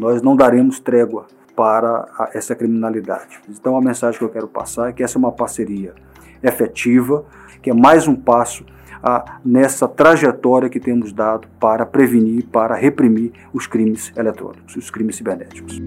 nós não daremos trégua para essa criminalidade. Então a mensagem que eu quero passar é que essa é uma parceria efetiva, que é mais um passo a, nessa trajetória que temos dado para prevenir, para reprimir os crimes eletrônicos, os crimes cibernéticos.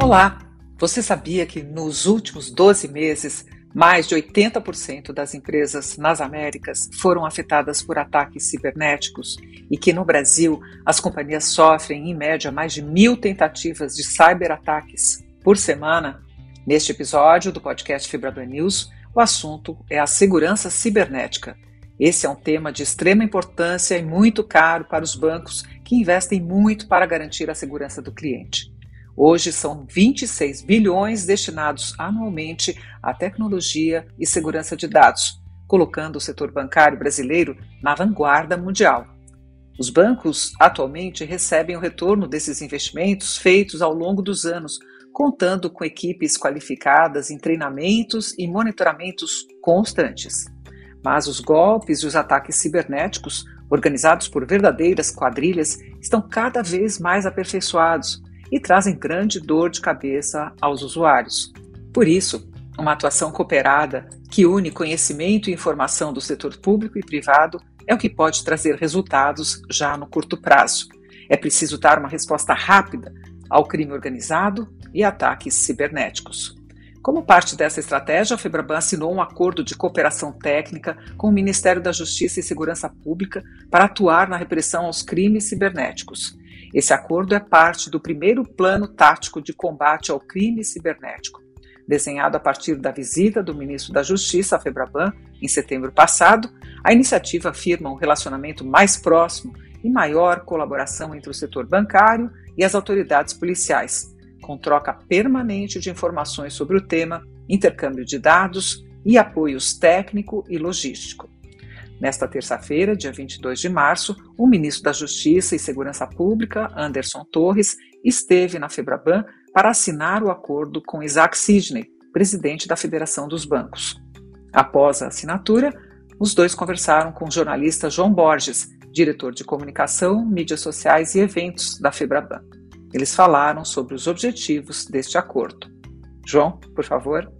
Olá! Você sabia que nos últimos 12 meses, mais de 80% das empresas nas Américas foram afetadas por ataques cibernéticos e que no Brasil as companhias sofrem, em média, mais de mil tentativas de cyberataques por semana? Neste episódio do podcast Fibra News, o assunto é a segurança cibernética. Esse é um tema de extrema importância e muito caro para os bancos que investem muito para garantir a segurança do cliente. Hoje são 26 bilhões destinados anualmente à tecnologia e segurança de dados, colocando o setor bancário brasileiro na vanguarda mundial. Os bancos atualmente recebem o retorno desses investimentos feitos ao longo dos anos, contando com equipes qualificadas em treinamentos e monitoramentos constantes. Mas os golpes e os ataques cibernéticos, organizados por verdadeiras quadrilhas, estão cada vez mais aperfeiçoados e trazem grande dor de cabeça aos usuários. Por isso, uma atuação cooperada que une conhecimento e informação do setor público e privado é o que pode trazer resultados já no curto prazo. É preciso dar uma resposta rápida ao crime organizado e ataques cibernéticos. Como parte dessa estratégia, a Febraban assinou um acordo de cooperação técnica com o Ministério da Justiça e Segurança Pública para atuar na repressão aos crimes cibernéticos. Esse acordo é parte do primeiro plano tático de combate ao crime cibernético, desenhado a partir da visita do ministro da Justiça Febraban em setembro passado. A iniciativa afirma um relacionamento mais próximo e maior colaboração entre o setor bancário e as autoridades policiais com troca permanente de informações sobre o tema, intercâmbio de dados e apoios técnico e logístico. Nesta terça-feira, dia 22 de março, o ministro da Justiça e Segurança Pública, Anderson Torres, esteve na Febraban para assinar o acordo com Isaac Sidney, presidente da Federação dos Bancos. Após a assinatura, os dois conversaram com o jornalista João Borges, diretor de comunicação, mídias sociais e eventos da Febraban. Eles falaram sobre os objetivos deste acordo. João, por favor.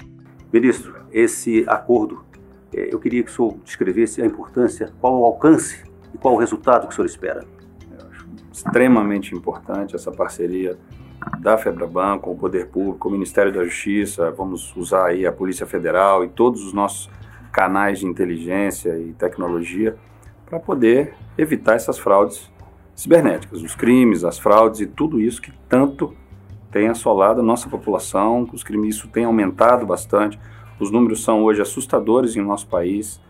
Ministro, esse acordo, eu queria que o senhor descrevesse a importância, qual o alcance e qual o resultado que o senhor espera. Eu acho extremamente importante essa parceria da FEBRABAN com o Poder Público, o Ministério da Justiça, vamos usar aí a Polícia Federal e todos os nossos canais de inteligência e tecnologia para poder evitar essas fraudes cibernéticas, os crimes, as fraudes e tudo isso que tanto tem assolado a nossa população, os crimes, isso tem aumentado bastante, os números são hoje assustadores em nosso país,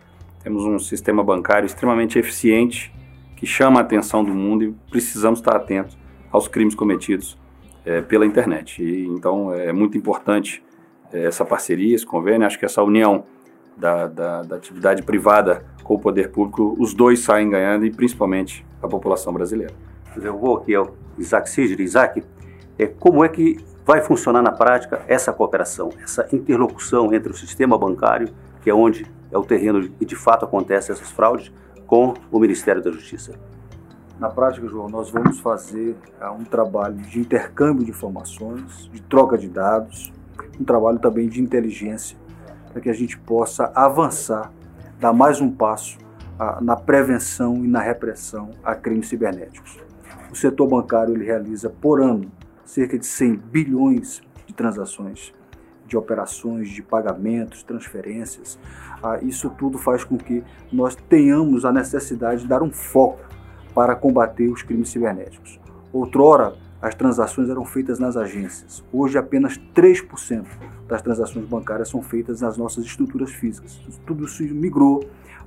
temos um sistema bancário extremamente eficiente que chama a atenção do mundo e precisamos estar atentos aos crimes cometidos é, pela internet. E, então é muito importante é, essa parceria, esse convênio, acho que essa união da, da, da atividade privada com o poder público, os dois saem ganhando e principalmente a população brasileira. Eu vou aqui ao Isaac Sigir. Isaac, é, como é que vai funcionar na prática essa cooperação, essa interlocução entre o sistema bancário, que é onde é o terreno e de fato acontecem essas fraudes, com o Ministério da Justiça? Na prática, João, nós vamos fazer uh, um trabalho de intercâmbio de informações, de troca de dados, um trabalho também de inteligência, para que a gente possa avançar, dar mais um passo na prevenção e na repressão a crimes cibernéticos. O setor bancário ele realiza por ano cerca de 100 bilhões de transações, de operações, de pagamentos, transferências. Ah, isso tudo faz com que nós tenhamos a necessidade de dar um foco para combater os crimes cibernéticos. Outrora, as transações eram feitas nas agências. Hoje, apenas 3% das transações bancárias são feitas nas nossas estruturas físicas. Tudo isso migrou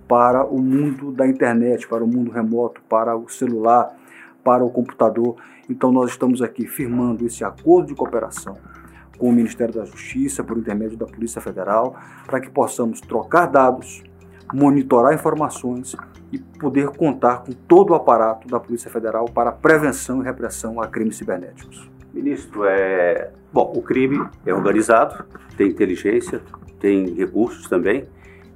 para o mundo da internet, para o mundo remoto, para o celular, para o computador. Então nós estamos aqui firmando esse acordo de cooperação com o Ministério da Justiça, por intermédio da Polícia Federal, para que possamos trocar dados, monitorar informações e poder contar com todo o aparato da Polícia Federal para prevenção e repressão a crimes cibernéticos. Ministro, é bom, o crime é organizado, tem inteligência, tem recursos também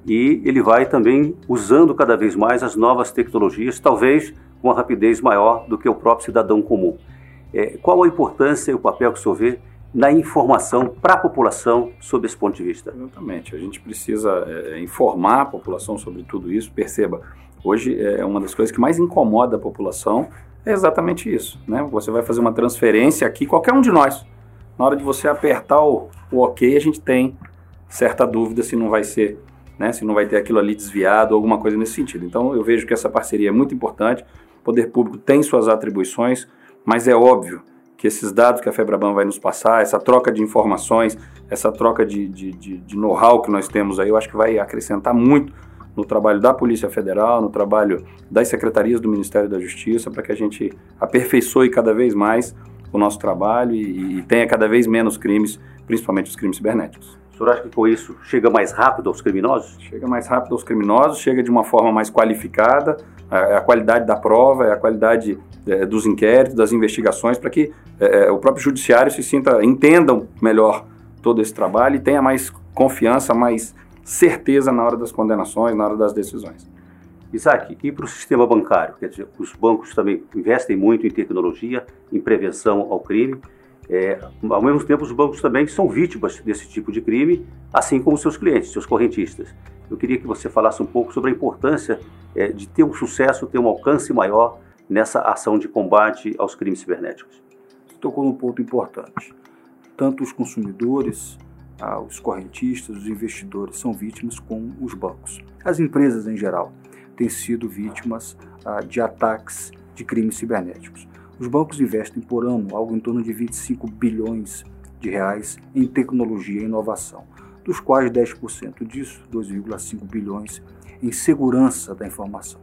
e ele vai também usando cada vez mais as novas tecnologias, talvez com uma rapidez maior do que o próprio cidadão comum. É, qual a importância e o papel que o senhor vê na informação para a população sobre esse ponto de vista? Exatamente. A gente precisa é, informar a população sobre tudo isso. Perceba, hoje é uma das coisas que mais incomoda a população é exatamente isso. Né? Você vai fazer uma transferência aqui, qualquer um de nós. Na hora de você apertar o, o OK, a gente tem certa dúvida se não vai ser, né, se não vai ter aquilo ali desviado alguma coisa nesse sentido. Então eu vejo que essa parceria é muito importante. O poder público tem suas atribuições, mas é óbvio que esses dados que a Febraban vai nos passar, essa troca de informações, essa troca de, de, de, de know-how que nós temos aí, eu acho que vai acrescentar muito no trabalho da Polícia Federal, no trabalho das secretarias do Ministério da Justiça, para que a gente aperfeiçoe cada vez mais o nosso trabalho e, e tenha cada vez menos crimes, principalmente os crimes cibernéticos. O senhor acha que com isso chega mais rápido aos criminosos? Chega mais rápido aos criminosos, chega de uma forma mais qualificada, a, a qualidade da prova, é a qualidade é, dos inquéritos, das investigações, para que é, é, o próprio judiciário se sinta, entendam melhor todo esse trabalho e tenha mais confiança, mais certeza na hora das condenações, na hora das decisões. Isaac, e para o sistema bancário? Quer dizer, os bancos também investem muito em tecnologia, em prevenção ao crime. É, ao mesmo tempo, os bancos também são vítimas desse tipo de crime, assim como seus clientes, seus correntistas. Eu queria que você falasse um pouco sobre a importância é, de ter um sucesso, ter um alcance maior nessa ação de combate aos crimes cibernéticos. Tocou num ponto importante. Tanto os consumidores ah, os correntistas, os investidores são vítimas com os bancos. As empresas em geral têm sido vítimas ah, de ataques de crimes cibernéticos. Os bancos investem por ano algo em torno de 25 bilhões de reais em tecnologia e inovação, dos quais 10% disso, 2,5 bilhões, em segurança da informação.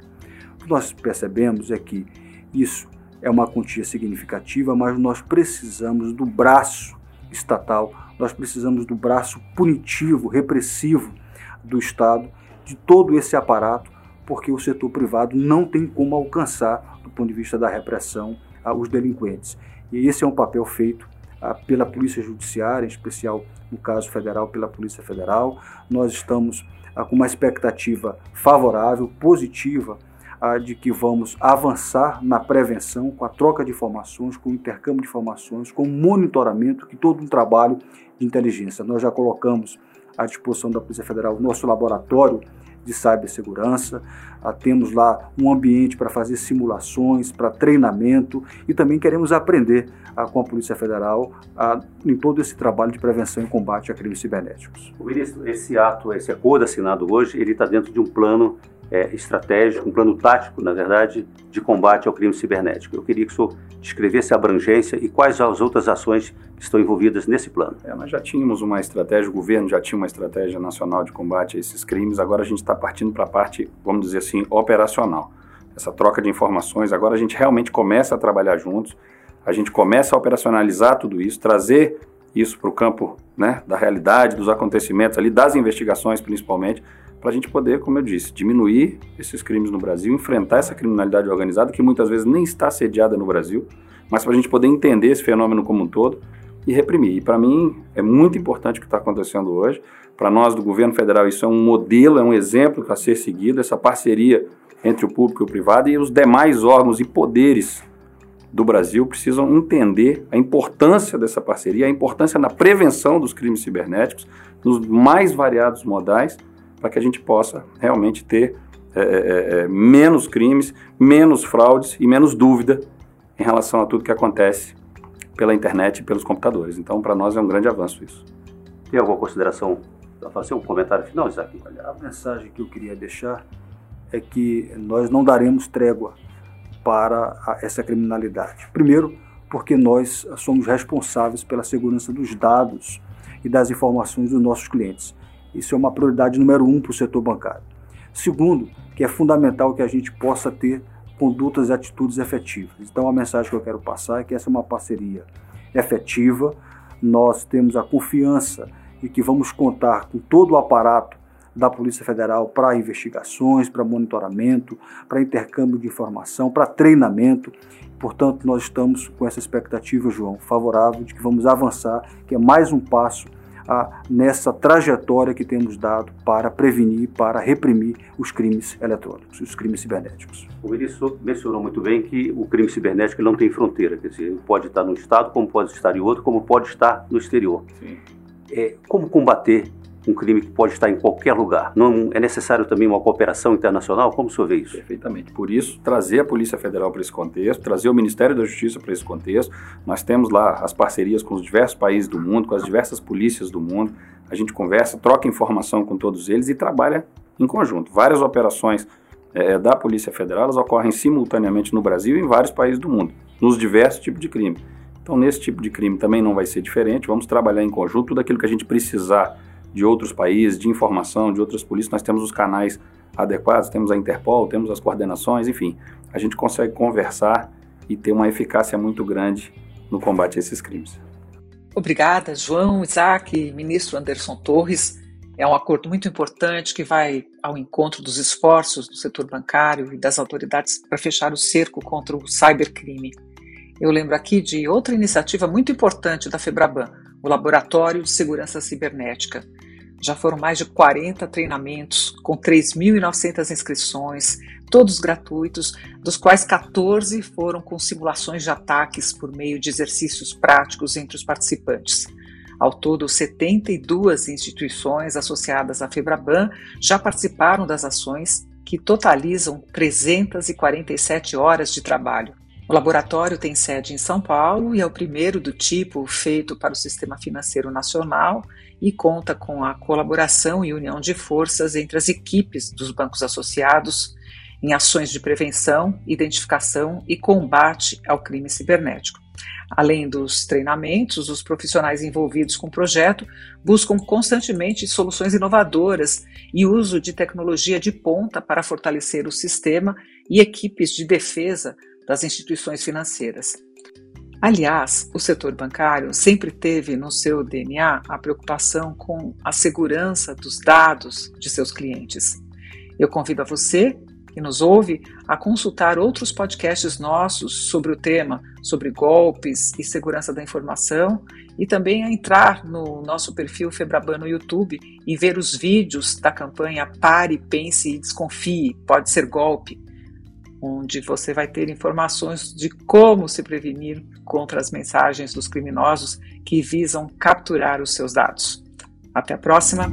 O que nós percebemos é que isso é uma quantia significativa, mas nós precisamos do braço estatal nós precisamos do braço punitivo, repressivo do Estado, de todo esse aparato, porque o setor privado não tem como alcançar, do ponto de vista da repressão, os delinquentes. E esse é um papel feito pela Polícia Judiciária, em especial no caso federal, pela Polícia Federal. Nós estamos com uma expectativa favorável, positiva de que vamos avançar na prevenção, com a troca de informações, com o intercâmbio de informações, com o monitoramento, que todo um trabalho de inteligência. Nós já colocamos à disposição da Polícia Federal o nosso laboratório de cibersegurança, ah, temos lá um ambiente para fazer simulações, para treinamento e também queremos aprender ah, com a Polícia Federal ah, em todo esse trabalho de prevenção e combate a crimes cibernéticos. O ministro, esse ato, esse acordo assinado hoje, ele está dentro de um plano é, estratégico, um plano tático, na verdade, de combate ao crime cibernético. Eu queria que o senhor descrevesse a abrangência e quais as outras ações que estão envolvidas nesse plano. É, nós já tínhamos uma estratégia, o governo já tinha uma estratégia nacional de combate a esses crimes, agora a gente está partindo para a parte, vamos dizer assim, operacional. Essa troca de informações, agora a gente realmente começa a trabalhar juntos, a gente começa a operacionalizar tudo isso, trazer isso para o campo né, da realidade, dos acontecimentos ali, das investigações principalmente, para a gente poder, como eu disse, diminuir esses crimes no Brasil, enfrentar essa criminalidade organizada que muitas vezes nem está sediada no Brasil, mas para a gente poder entender esse fenômeno como um todo e reprimir. E para mim é muito importante o que está acontecendo hoje. Para nós do governo federal isso é um modelo, é um exemplo a ser seguido, essa parceria entre o público e o privado e os demais órgãos e poderes do Brasil precisam entender a importância dessa parceria, a importância na prevenção dos crimes cibernéticos, nos mais variados modais, para que a gente possa realmente ter é, é, é, menos crimes, menos fraudes e menos dúvida em relação a tudo que acontece pela internet e pelos computadores. Então, para nós é um grande avanço isso. Tem alguma consideração a fazer um comentário final, Isaac? Olha, a mensagem que eu queria deixar é que nós não daremos trégua para essa criminalidade. Primeiro, porque nós somos responsáveis pela segurança dos dados e das informações dos nossos clientes. Isso é uma prioridade número um para o setor bancário. Segundo, que é fundamental que a gente possa ter condutas e atitudes efetivas. Então, a mensagem que eu quero passar é que essa é uma parceria efetiva. Nós temos a confiança e que vamos contar com todo o aparato da Polícia Federal para investigações, para monitoramento, para intercâmbio de informação, para treinamento. Portanto, nós estamos com essa expectativa, João, favorável de que vamos avançar, que é mais um passo a, nessa trajetória que temos dado para prevenir, para reprimir os crimes eletrônicos, os crimes cibernéticos. O ministro mencionou muito bem que o crime cibernético não tem fronteira, quer dizer, pode estar no Estado, como pode estar em outro, como pode estar no exterior. É, como combater um crime que pode estar em qualquer lugar. Não é necessário também uma cooperação internacional? Como o senhor vê isso? Perfeitamente. Por isso, trazer a Polícia Federal para esse contexto, trazer o Ministério da Justiça para esse contexto. Nós temos lá as parcerias com os diversos países do mundo, com as diversas polícias do mundo. A gente conversa, troca informação com todos eles e trabalha em conjunto. Várias operações é, da Polícia Federal elas ocorrem simultaneamente no Brasil e em vários países do mundo, nos diversos tipos de crime. Então, nesse tipo de crime também não vai ser diferente. Vamos trabalhar em conjunto tudo aquilo que a gente precisar de outros países, de informação, de outras polícias, nós temos os canais adequados, temos a Interpol, temos as coordenações, enfim, a gente consegue conversar e ter uma eficácia muito grande no combate a esses crimes. Obrigada, João, Isaac, ministro Anderson Torres. É um acordo muito importante que vai ao encontro dos esforços do setor bancário e das autoridades para fechar o cerco contra o cybercrime. Eu lembro aqui de outra iniciativa muito importante da Febraban, o Laboratório de Segurança Cibernética. Já foram mais de 40 treinamentos, com 3.900 inscrições, todos gratuitos, dos quais 14 foram com simulações de ataques por meio de exercícios práticos entre os participantes. Ao todo, 72 instituições associadas à Febraban já participaram das ações, que totalizam 347 horas de trabalho. O laboratório tem sede em São Paulo e é o primeiro do tipo feito para o Sistema Financeiro Nacional e conta com a colaboração e união de forças entre as equipes dos bancos associados em ações de prevenção, identificação e combate ao crime cibernético. Além dos treinamentos, os profissionais envolvidos com o projeto buscam constantemente soluções inovadoras e uso de tecnologia de ponta para fortalecer o sistema e equipes de defesa das instituições financeiras. Aliás, o setor bancário sempre teve no seu DNA a preocupação com a segurança dos dados de seus clientes. Eu convido a você que nos ouve a consultar outros podcasts nossos sobre o tema, sobre golpes e segurança da informação, e também a entrar no nosso perfil Febraban no YouTube e ver os vídeos da campanha Pare, Pense e Desconfie, pode ser golpe, onde você vai ter informações de como se prevenir contra as mensagens dos criminosos que visam capturar os seus dados. Até a próxima!